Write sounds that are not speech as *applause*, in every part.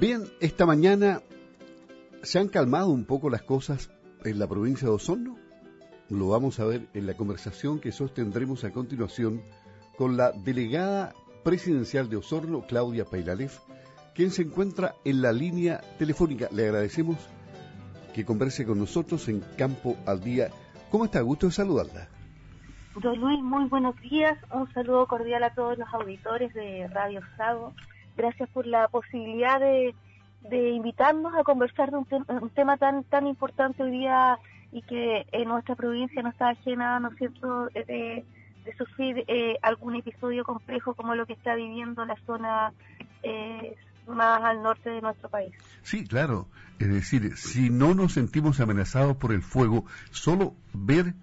Bien, esta mañana se han calmado un poco las cosas en la provincia de Osorno. Lo vamos a ver en la conversación que sostendremos a continuación con la delegada presidencial de Osorno, Claudia Pailalef, quien se encuentra en la línea telefónica. Le agradecemos que converse con nosotros en Campo al Día. ¿Cómo está? Gusto de saludarla. Don Luis, muy buenos días. Un saludo cordial a todos los auditores de Radio Sago. Gracias por la posibilidad de, invitarnos a conversar de un, tema tan tan importante hoy día y que en nuestra provincia no está ajena, ¿no es cierto?, de, sufrir eh, algún episodio complejo como lo que está viviendo la zona eh, más al norte de nuestro país. Sí, claro. Es decir, si no nos sentimos amenazados por el fuego, solo ver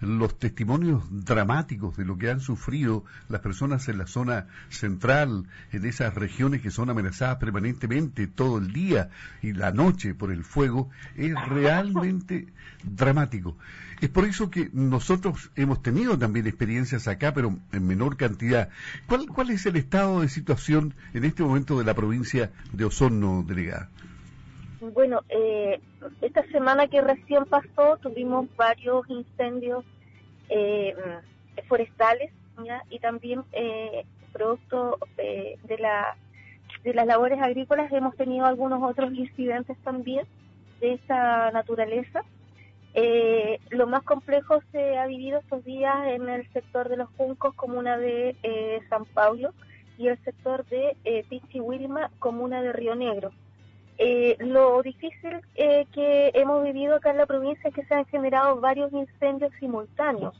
los testimonios dramáticos de lo que han sufrido las personas en la zona central, en esas regiones que son amenazadas permanentemente todo el día y la noche por el fuego, es realmente dramático. Es por eso que nosotros hemos tenido también experiencias acá, pero en menor cantidad. ¿Cuál, cuál es el estado de situación en este momento de la provincia de Osorno, delegada? Bueno, eh, esta semana que recién pasó tuvimos varios incendios eh, forestales y también eh, producto eh, de, la, de las labores agrícolas hemos tenido algunos otros incidentes también de esa naturaleza. Eh, lo más complejo se ha vivido estos días en el sector de los Juncos, comuna de San Paulo, y el sector de eh, Wilma, comuna de Río Negro. Eh, lo difícil eh, que hemos vivido acá en la provincia es que se han generado varios incendios simultáneos,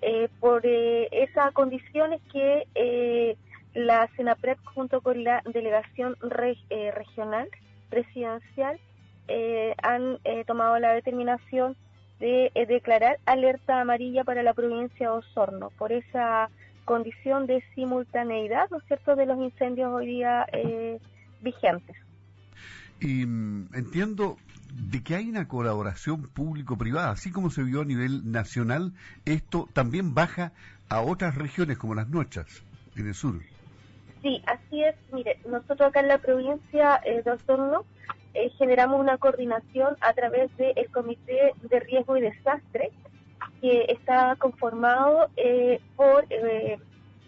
eh, por esas condiciones que la CENAPREP junto con la delegación regional presidencial han tomado la determinación de declarar alerta amarilla para la provincia de Osorno, por esa condición de simultaneidad, ¿no es cierto?, de los incendios hoy día vigentes. Y mm, entiendo de que hay una colaboración público-privada, así como se vio a nivel nacional, esto también baja a otras regiones como las nuestras, en el sur. Sí, así es. Mire, nosotros acá en la provincia eh, de Osorno eh, generamos una coordinación a través del Comité de Riesgo y Desastre, que está conformado eh, por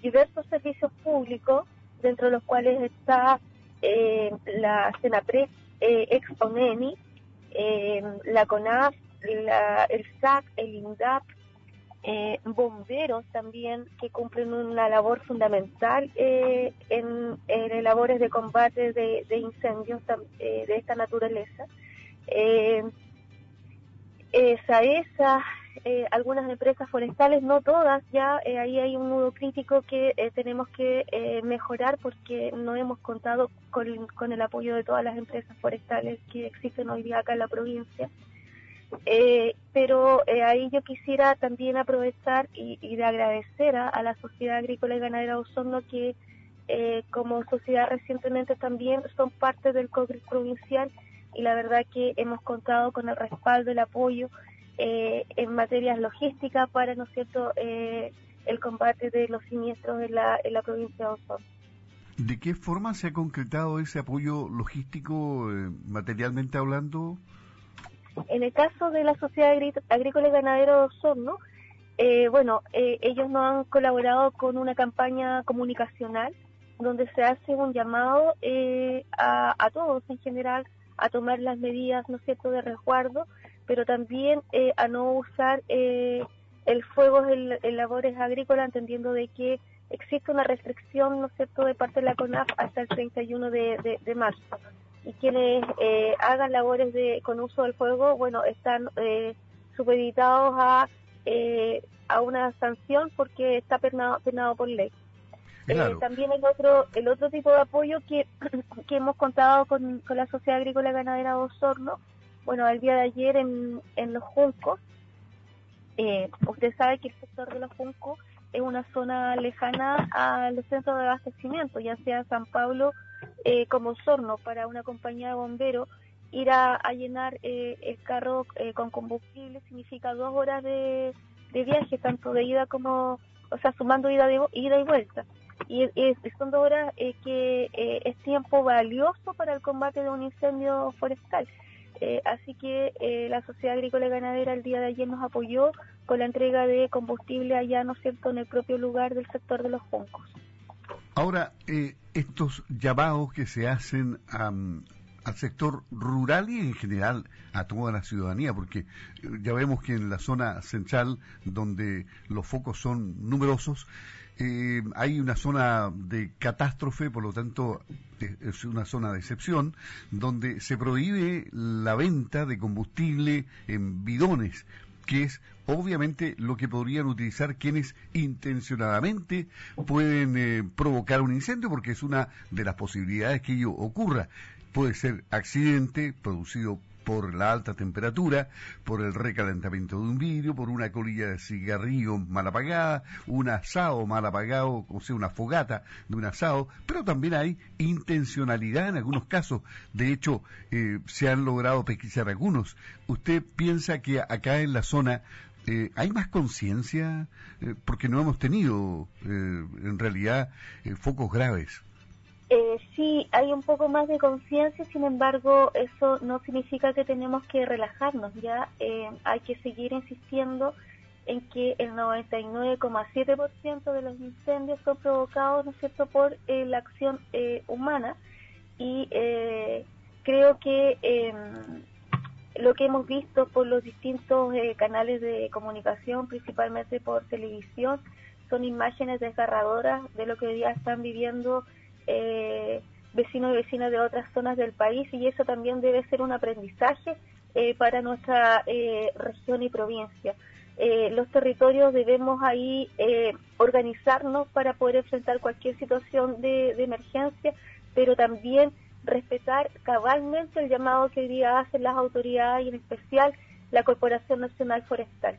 diversos servicios públicos, dentro de los cuales está la CENAPRE, eh, Exponeni, eh, la CONAF, el SAC, el INDAP, eh, bomberos también que cumplen una labor fundamental eh, en, en, labores de combate de, incendios de esta naturaleza. esa eh, algunas empresas forestales, no todas, ya eh, ahí hay un nudo crítico que eh, tenemos que mejorar porque no hemos contado con, el apoyo de todas las empresas forestales que existen hoy día acá en la provincia. pero ahí yo quisiera también aprovechar y, de agradecer a, la Sociedad Agrícola y Ganadera de Osorno que como sociedad recientemente también son parte del COGRIS provincial y la verdad que hemos contado con el respaldo, el apoyo eh, en materias logísticas para, ¿no es cierto?, eh, el combate de los siniestros en la, en la provincia de Osorno. ¿De qué forma se ha concretado ese apoyo logístico, eh, materialmente hablando? En el caso de la Sociedad Agrícola y Ganadera de Osorno, bueno, ellos nos han colaborado con una campaña comunicacional donde se hace un llamado a, a todos en general a tomar las medidas, ¿no es cierto?, de resguardo pero también eh, a no usar eh, el fuego en, labores agrícolas, entendiendo de que existe una restricción, ¿no es cierto?, de parte de la CONAF hasta el 31 de, de, marzo. Y quienes eh, hagan labores de, con uso del fuego, bueno, están supeditados a, a una sanción porque está penado, penado por ley. también el otro el otro tipo de apoyo que, *clears throat* que hemos contado con, con la Sociedad Agrícola Ganadera de Osorno bueno, el día de ayer en, Los Juncos, eh, usted sabe que el sector de Los Juncos es una zona lejana a los centros de abastecimiento, ya sea San Pablo eh, como Sorno, para una compañía de bomberos, ir a, llenar eh, el carro eh, con combustible significa dos horas de, viaje, tanto de ida como, o sea, sumando ida, de, ida y vuelta. y, son dos horas que es tiempo valioso para el combate de un incendio forestal. Eh, así que la Sociedad Agrícola y Ganadera el día de ayer nos apoyó con la entrega de combustible allá, ¿no es cierto?, en el propio lugar del sector de los juncos. Ahora, estos llamados que se hacen al sector rural y en general a toda la ciudadanía, porque ya vemos que en la zona central, donde los focos son numerosos, eh, hay una zona de catástrofe, por lo tanto es una zona de excepción, donde se prohíbe la venta de combustible en bidones, que es obviamente lo que podrían utilizar quienes intencionadamente pueden eh, provocar un incendio, porque es una de las posibilidades que ello ocurra. Puede ser accidente producido por la alta temperatura, por el recalentamiento de un vidrio, por una colilla de cigarrillo mal apagada, un asado mal apagado, o sea, una fogata de un asado, pero también hay intencionalidad en algunos casos. De hecho, eh, se han logrado pesquisar algunos. ¿Usted piensa que acá en la zona eh, ¿hay más conciencia? Eh, porque no hemos tenido, en realidad, focos graves. Eh, sí, hay un poco más de conciencia, sin embargo, eso no significa que tenemos que relajarnos, ya eh, hay que seguir insistiendo en que el 99,7% de los incendios son provocados, ¿no es cierto?, por eh, la acción eh, humana y creo que em, lo que hemos visto por los distintos canales de comunicación, principalmente por televisión, son imágenes desgarradoras de lo que hoy día están viviendo eh, vecinos y vecinas de otras zonas del país y eso también debe ser un aprendizaje eh, para nuestra eh, región y provincia. Los territorios debemos ahí organizarnos para poder enfrentar cualquier situación de, de, emergencia, pero también respetar cabalmente el llamado que hoy día hacen las autoridades y en especial la Corporación Nacional Forestal.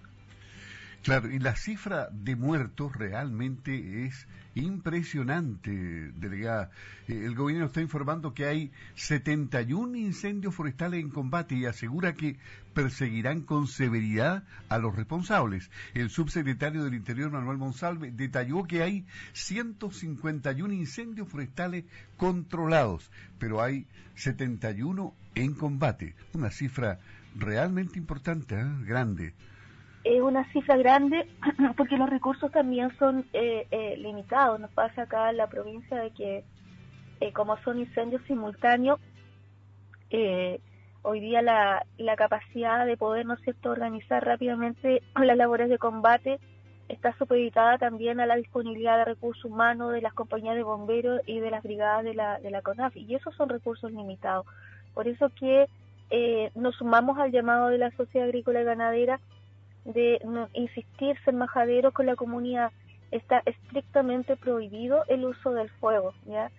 Claro, y la cifra de muertos realmente es impresionante, delegada. Eh, el gobierno está informando que hay 71 incendios forestales en combate y asegura que perseguirán con severidad a los responsables. El subsecretario del Interior, Manuel Monsalve, detalló que hay 151 incendios forestales controlados, pero hay 71 en combate. Una cifra realmente importante, ¿eh? grande es una cifra grande *clears throat* porque los recursos también son eh, eh, limitados. Nos pasa acá en la provincia de que eh, como son incendios simultáneos, hoy día la, la capacidad de poder, ¿no cierto?, organizar rápidamente *clears throat* las labores de combate está supeditada también a la disponibilidad de recursos humanos de las compañías de bomberos y de las brigadas de la, de la CONAF, y esos son recursos limitados. Por eso que nos sumamos al llamado de la sociedad agrícola y ganadera de insistir, ser majadero con la comunidad. Está estrictamente prohibido el uso del fuego, ¿ya?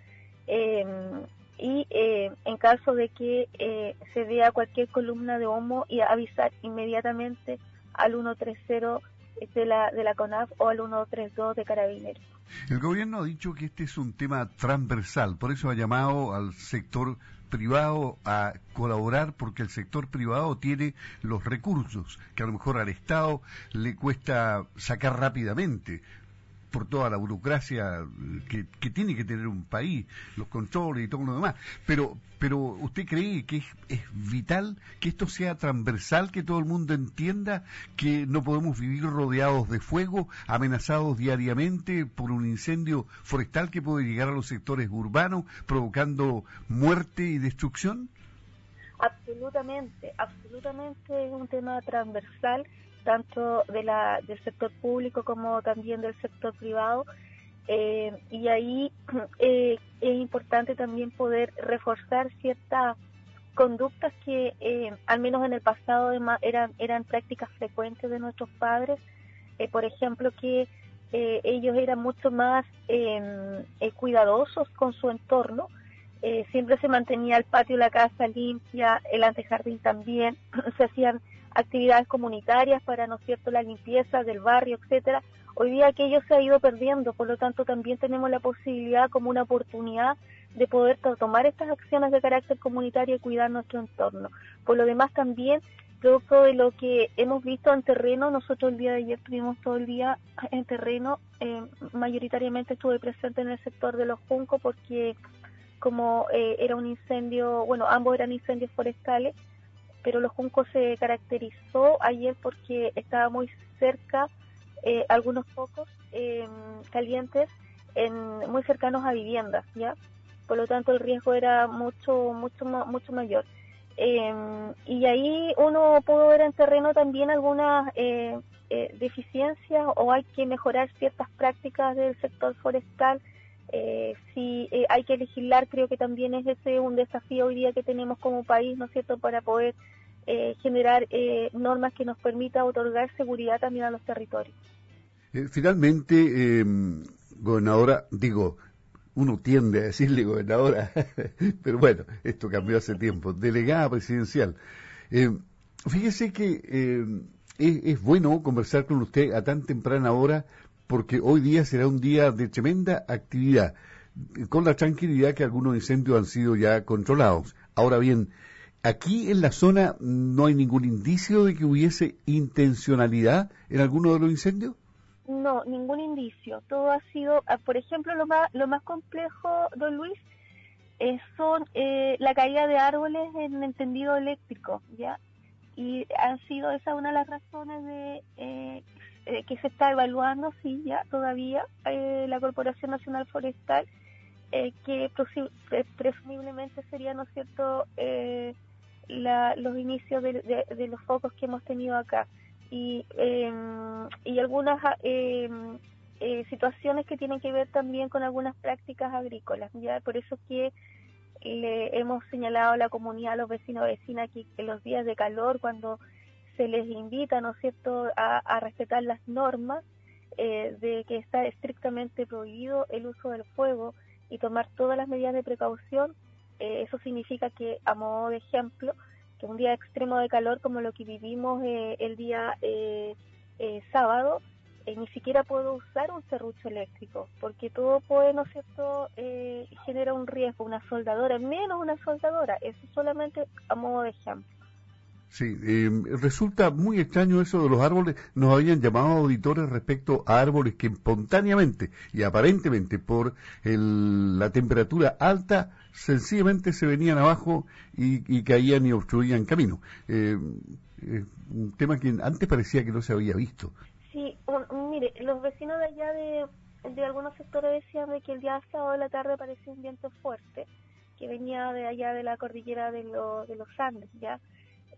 Em, y eh, en caso de que eh, se vea cualquier columna de humo y avisar inmediatamente al 130 de la, de la CONAF o al 132 de Carabineros. El gobierno ha dicho que este es un tema transversal, por eso ha llamado al sector privado a colaborar porque el sector privado tiene los recursos que a lo mejor al Estado le cuesta sacar rápidamente por toda la burocracia que, tiene que tener un país, los controles y todo lo demás. Pero, pero ¿usted cree que es, vital que esto sea transversal, que todo el mundo entienda que no podemos vivir rodeados de fuego, amenazados diariamente por un incendio forestal que puede llegar a los sectores urbanos, provocando muerte y destrucción? Absolutamente, absolutamente es un tema transversal tanto de la, del sector público como también del sector privado. Eh, y ahí *clears throat* eh, es importante también poder reforzar ciertas conductas que eh, al menos en el pasado eran, prácticas frecuentes de nuestros padres. por ejemplo, que ellos eran mucho más em, cuidadosos con su entorno. siempre se mantenía el patio la casa limpia, el antejardín también, *clears throat* se hacían actividades comunitarias para, ¿no es cierto?, la limpieza del barrio, etcétera. Hoy día aquello se ha ido perdiendo, por lo tanto también tenemos la posibilidad como una oportunidad de poder tomar estas acciones de carácter comunitario y cuidar nuestro entorno. Por lo demás también producto de lo que hemos visto en terreno, nosotros el día de ayer estuvimos todo el día en terreno, eh, mayoritariamente estuve presente en el sector de los juncos porque como eh, era un incendio, bueno, ambos eran incendios forestales, pero los juncos se caracterizó ayer porque estaba muy cerca, eh, algunos pocos em, calientes, en, muy cercanos a viviendas, ¿ya? Por lo tanto, el riesgo era mucho, mucho, mucho mayor. Em, y ahí uno pudo ver en terreno también algunas eh, eh, deficiencias o hay que mejorar ciertas prácticas del sector forestal. Eh, si hay que legislar, creo que también es ese un desafío hoy día que tenemos como país, ¿no es cierto?, para poder generar normas que nos permita otorgar seguridad también a los territorios. finalmente, em, gobernadora, digo, uno tiende a decirle gobernadora, *laughs* pero bueno, esto cambió hace tiempo, delegada presidencial. Eh, fíjese que eh, es, bueno conversar con usted a tan temprana hora porque hoy día será un día de tremenda actividad, con la tranquilidad que algunos incendios han sido ya controlados. Ahora bien, aquí en la zona no hay ningún indicio de que hubiese intencionalidad en alguno de los incendios. No, ningún indicio. Todo ha sido, ah, por ejemplo, lo más, lo más complejo, don Luis, eh, son eh, la caída de árboles en el tendido eléctrico, ¿ya? Y han sido esa una de las razones de eh, que se está evaluando, sí, ya todavía, la Corporación Nacional Forestal, que presumiblemente sería, ¿no es los inicios de los focos que hemos tenido acá y, em, y algunas em, eh, situaciones que tienen que ver también con algunas prácticas agrícolas. ya Por eso que le hemos señalado a la comunidad, a los vecinos vecinas, que en los días de calor, cuando se les invita, ¿no es cierto?, a, respetar las normas, eh, de que está estrictamente prohibido el uso del fuego y tomar todas las medidas de precaución, eh, eso significa que, a modo de ejemplo, que un día extremo de calor como lo que vivimos eh, el día sábado, ni siquiera puedo usar un serrucho eléctrico, porque todo puede, ¿no es cierto?, genera un riesgo, una soldadora, menos una soldadora, eso solamente a modo de ejemplo. Sí, resulta muy extraño eso de los árboles. Nos habían llamado auditores respecto a árboles que espontáneamente y aparentemente por la temperatura alta sencillamente se venían abajo y, caían y obstruían camino. Eh, eh, un tema que antes parecía que no se había visto. Sí, mire, los vecinos de allá de, algunos sectores decían de que el día sábado de la tarde parecía un viento fuerte que venía de allá de la cordillera de, de los Andes, ya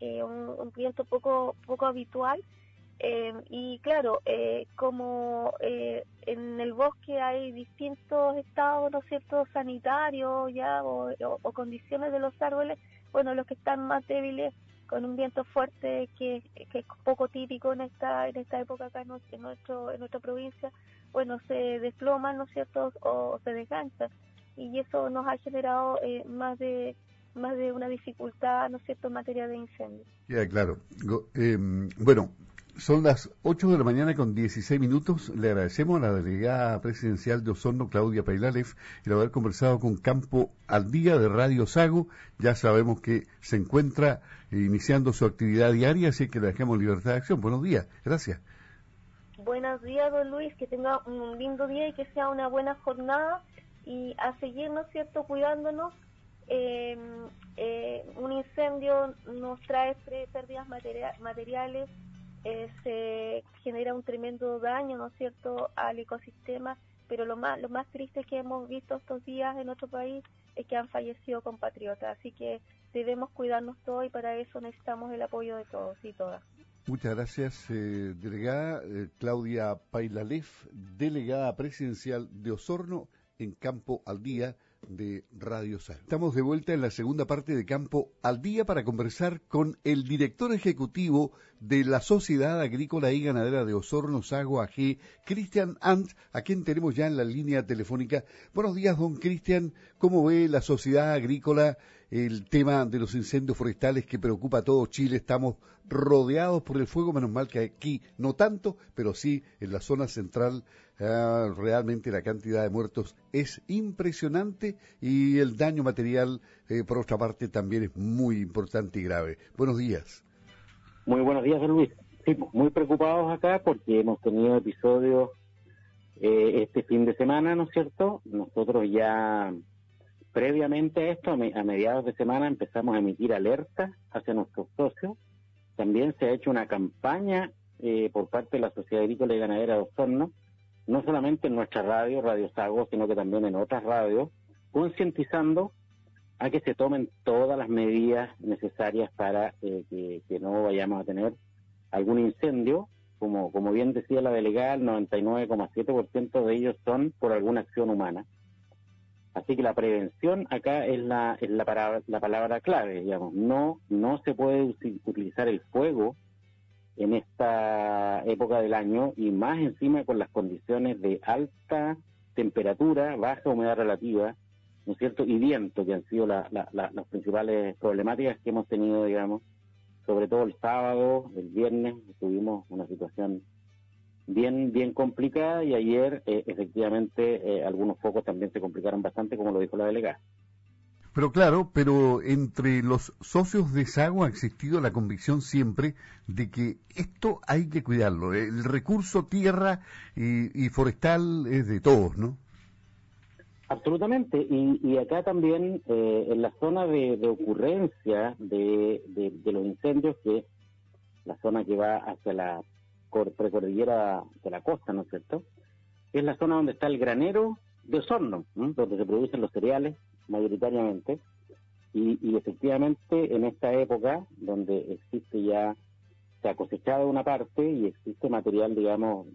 eh, un, un, viento poco poco habitual eh, y claro, eh, como eh, en el bosque hay distintos estados, ¿no es cierto?, sanitarios ya o, condiciones de los árboles, bueno, los que están más débiles con un viento fuerte que, es poco típico en esta en esta época acá en, nuestro en nuestra provincia, bueno, se desploman, ¿no es cierto?, o, se desganchan y eso nos ha generado más de más de una dificultad, ¿no es cierto?, en materia de incendios. Ya, claro. bueno, son las 8 de la mañana con 16 minutos. Le agradecemos a la delegada presidencial de Osorno, Claudia Pailalef, el haber conversado con Campo al Día de Radio Sago. Ya sabemos que se encuentra iniciando su actividad diaria, así que le dejamos libertad de acción. Buenos días. Gracias. Buenos días, don Luis. Que tenga un lindo día y que sea una buena jornada. Y a seguir, ¿no es cierto?, cuidándonos. Eh, eh, un incendio nos trae pérdidas materiales eh, se genera un tremendo daño, ¿no es cierto?, al ecosistema, pero lo más, lo más triste que hemos visto estos días en nuestro país es que han fallecido compatriotas, así que debemos cuidarnos todos y para eso necesitamos el apoyo de todos y todas. Muchas gracias, eh, delegada eh, Claudia Pailalef, delegada presidencial de Osorno en Campo al Día de Radio Sal. Estamos de vuelta en la segunda parte de Campo al Día para conversar con el director ejecutivo de la Sociedad Agrícola y Ganadera de Osorno Sago AG, Cristian Ant, a quien tenemos ya en la línea telefónica. Buenos días, don Cristian. ¿Cómo ve la sociedad agrícola el tema de los incendios forestales que preocupa a todo Chile? Estamos rodeados por el fuego, menos mal que aquí no tanto, pero sí en la zona central ah, realmente la cantidad de muertos es impresionante y el daño material, eh, por otra parte, también es muy importante y grave. Buenos días. Muy buenos días, Luis. Sí, muy preocupados acá porque hemos tenido episodios eh, este fin de semana, ¿no es cierto? Nosotros ya previamente a esto, a, mediados de semana, empezamos a emitir alertas hacia nuestros socios. También se ha hecho una campaña eh, por parte de la Sociedad Agrícola y Ganadera de Osorno, no solamente en nuestra radio, Radio Sago, sino que también en otras radios, concientizando a que se tomen todas las medidas necesarias para eh, que, no vayamos a tener algún incendio. Como, como bien decía la delegada, el 99,7% de ellos son por alguna acción humana. Así que la prevención acá es la, es la, palabra, la palabra clave, digamos. No, no se puede utilizar el fuego en esta época del año y más encima con las condiciones de alta temperatura, baja humedad relativa, ¿no cierto? Y viento, que han sido las principales problemáticas que hemos tenido, digamos, sobre todo el sábado, el viernes, tuvimos una situación bien bien complicada y ayer eh, efectivamente eh, algunos focos también se complicaron bastante, como lo dijo la delegada. Pero claro, pero entre los socios de SAGO ha existido la convicción siempre de que esto hay que cuidarlo. El recurso tierra y, y forestal es de todos, ¿no? Absolutamente, y, acá también eh, en la zona de, ocurrencia de, los incendios, que la zona que va hacia la precordillera de la costa, ¿no es cierto? Es la zona donde está el granero de Osorno, donde se producen los cereales mayoritariamente, y, y, efectivamente en esta época donde existe ya, se ha cosechado una parte y existe material, digamos,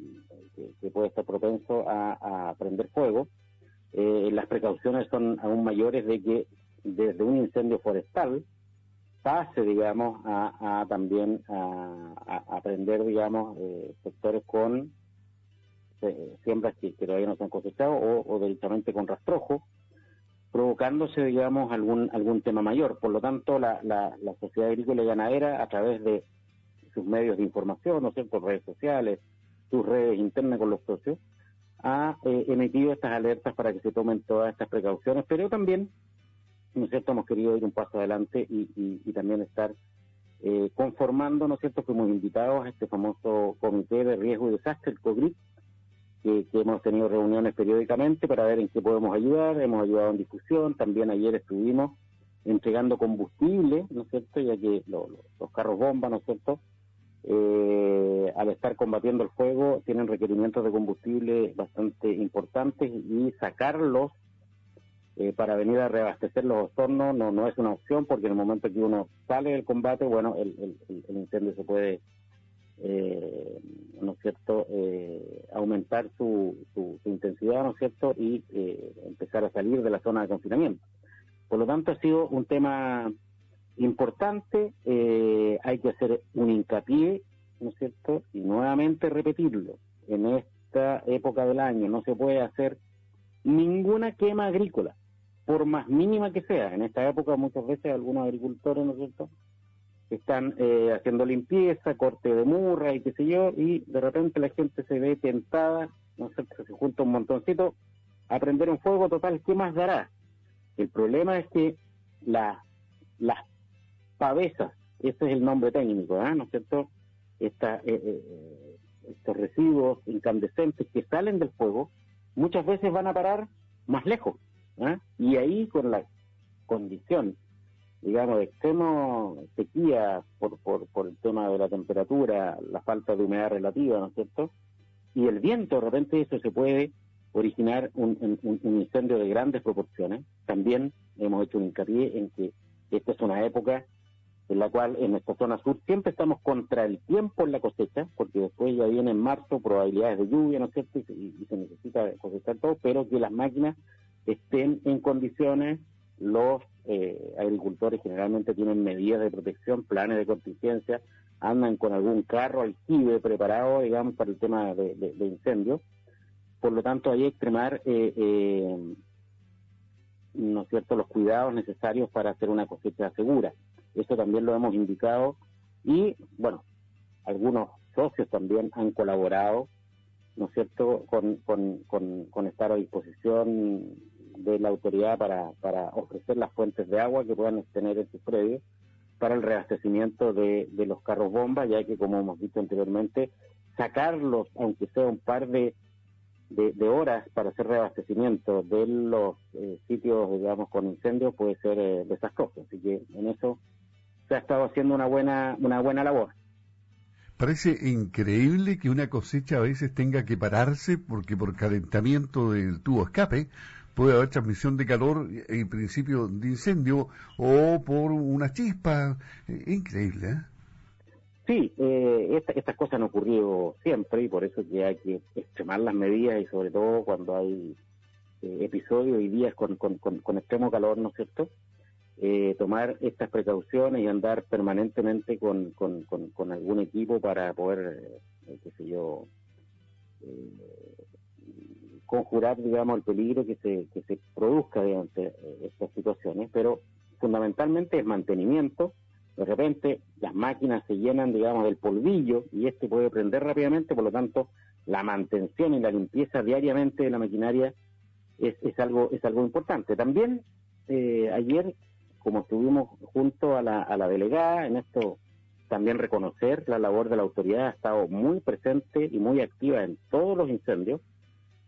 que, puede estar propenso a prender fuego, eh, las precauciones son aún mayores de que desde un incendio forestal pase, digamos, a, también a, a, prender, digamos, eh, sectores con eh, siembras que, todavía no se han cosechado o, o directamente con rastrojo, provocándose, digamos, algún algún tema mayor. Por lo tanto, la, la, la sociedad agrícola y ganadera, a través de sus medios de información, ¿no sé, por redes sociales, sus redes internas con los socios, ha eh, emitido estas alertas para que se tomen todas estas precauciones, pero también, ¿no es cierto?, hemos querido ir un paso adelante y, también estar eh, conformando, ¿no es cierto?, fuimos invitados a este famoso Comité de Riesgo y Desastre, el COGRIP, que, hemos tenido reuniones periódicamente para ver en qué podemos ayudar, hemos ayudado en discusión, también ayer estuvimos entregando combustible, ¿no es cierto?, ya que los carros bomba, ¿no es cierto?, eh, al estar combatiendo el fuego, tienen requerimientos de combustible bastante importantes y sacarlos eh, para venir a reabastecer los hornos no, no es una opción porque en el momento que uno sale del combate, bueno, el, el, incendio se puede, eh, ¿no es cierto?, eh, aumentar su, su, intensidad, ¿no es cierto?, y empezar a salir de la zona de confinamiento. Por lo tanto, ha sido un tema importante, eh, hay que hacer un hincapié, ¿no es cierto? Y nuevamente repetirlo, en esta época del año no se puede hacer ninguna quema agrícola, por más mínima que sea. En esta época muchas veces algunos agricultores, ¿no es cierto?, están eh, haciendo limpieza, corte de murra y qué sé yo, y de repente la gente se ve tentada, ¿no es cierto?, se junta un montoncito a prender un fuego total, ¿qué más dará? El problema es que la, las pavesas, ese es el nombre técnico, ¿ah? ¿no es cierto? Eh, eh, estos residuos incandescentes que salen del fuego muchas veces van a parar más lejos. Y ahí con la condición, digamos, de extremo sequía por, por, por el tema de la temperatura, la falta de humedad relativa, ¿no es cierto? Y el viento, de repente eso se puede originar un, un incendio de grandes proporciones. También hemos hecho un hincapié en que esta es una época en la cual en nuestra zona sur siempre estamos contra el tiempo en la cosecha, porque después ya viene en marzo probabilidades de lluvia, ¿no es cierto? Y, se necesita cosechar todo, pero que las máquinas estén en condiciones, los eh, agricultores generalmente tienen medidas de protección, planes de contingencia, andan con algún carro aljibe preparado, digamos, para el tema de, incendios. Por lo tanto, hay que extremar, eh, eh, ¿no es cierto?, los cuidados necesarios para hacer una cosecha segura. Eso también lo hemos indicado y, bueno, algunos socios también han colaborado, ¿no es cierto?, con, con, con, estar a disposición de la autoridad para, para ofrecer las fuentes de agua que puedan tener en sus predios. para el reabastecimiento de, los carros bomba, ya que como hemos dicho anteriormente, sacarlos, aunque sea un par de, de, horas para hacer reabastecimiento de los eh, sitios, digamos, con incendios puede ser eh, desastroso. Así que en eso se ha estado haciendo una buena, una buena labor. Parece increíble que una cosecha a veces tenga que pararse porque por calentamiento del tubo escape puede haber transmisión de calor en principio de incendio o por una chispa. Eh, increíble, ¿eh? Sí, eh, estas cosas han ocurrido siempre y por eso que hay que extremar las medidas y sobre todo cuando hay eh, episodios y días con, con, con, extremo calor, ¿no es cierto? Eh, tomar estas precauciones y andar permanentemente con, con, algún equipo para poder, eh, qué sé yo, conjurar, digamos, el peligro que se, que se produzca durante estas situaciones, pero fundamentalmente es mantenimiento, de repente las máquinas se llenan, digamos, del polvillo y este puede prender rápidamente, por lo tanto, la mantención y la limpieza diariamente de la maquinaria es, es algo es algo importante. También eh, ayer, como estuvimos junto a la, a la delegada, en esto también reconocer la labor de la autoridad ha estado muy presente y muy activa en todos los incendios,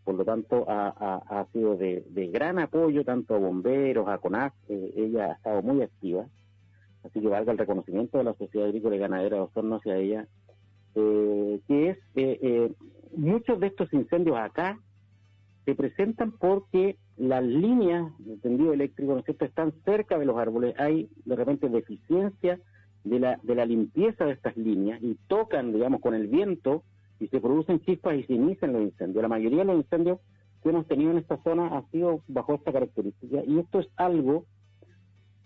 por lo tanto ha, ha, sido de, gran apoyo tanto a bomberos, a CONAF, eh, ella ha estado muy activa. Así que valga el reconocimiento de la Sociedad Agrícola y Ganadera de Osorno hacia ella, eh, que es, eh, eh, muchos de estos incendios acá se presentan porque las líneas de tendido eléctrico, ¿no es cierto?, están cerca de los árboles, hay de repente deficiencia de la, de la limpieza de estas líneas y tocan, digamos, con el viento y se producen chispas y se inician los incendios. La mayoría de los incendios que hemos tenido en esta zona ha sido bajo esta característica y esto es algo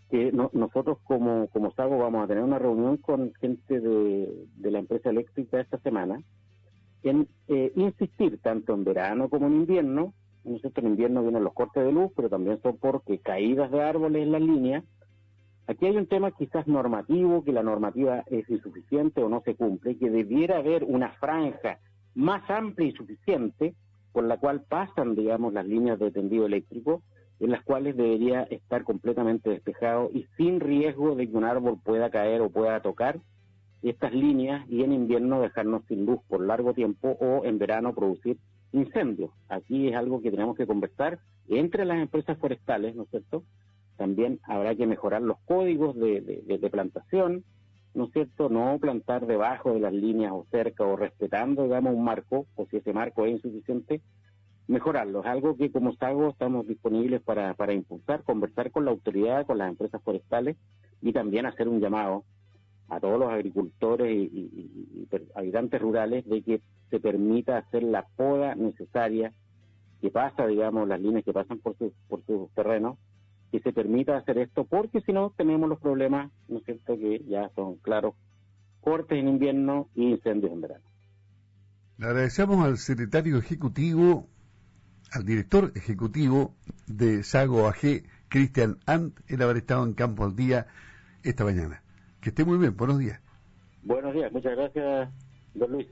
que nosotros como, como SAGO vamos a tener una reunión con gente de, la empresa eléctrica esta semana en eh, insistir tanto en verano como en invierno, nosotros en invierno vienen los cortes de luz, pero también son porque caídas de árboles en las líneas. Aquí hay un tema quizás normativo, que la normativa es insuficiente o no se cumple, que debiera haber una franja más amplia y suficiente por la cual pasan, digamos, las líneas de tendido eléctrico en las cuales debería estar completamente despejado y sin riesgo de que un árbol pueda caer o pueda tocar estas líneas y en invierno dejarnos sin luz por largo tiempo o en verano producir incendios. Aquí es algo que tenemos que conversar entre las empresas forestales, ¿no es cierto? También habrá que mejorar los códigos de, plantación, ¿no es cierto? No plantar debajo de las líneas o cerca o respetando, digamos, un marco, o si ese marco es insuficiente, mejorarlo. Es algo que como SAGO estamos disponibles para, para impulsar, conversar con la autoridad, con las empresas forestales y también hacer un llamado a todos los agricultores y, habitantes rurales de que se permita hacer la poda necesaria que pasa, digamos, las líneas que pasan por sus por su terrenos, que se permita hacer esto, porque si no tenemos los problemas, ¿no es cierto?, que ya son claros, cortes en invierno y incendios en verano. Le agradecemos al secretario ejecutivo al director ejecutivo de Sago AG, Cristian Ant, el haber estado en Campo al Día esta mañana. Que esté muy bien, buenos días. Buenos días, muchas gracias, don Luis.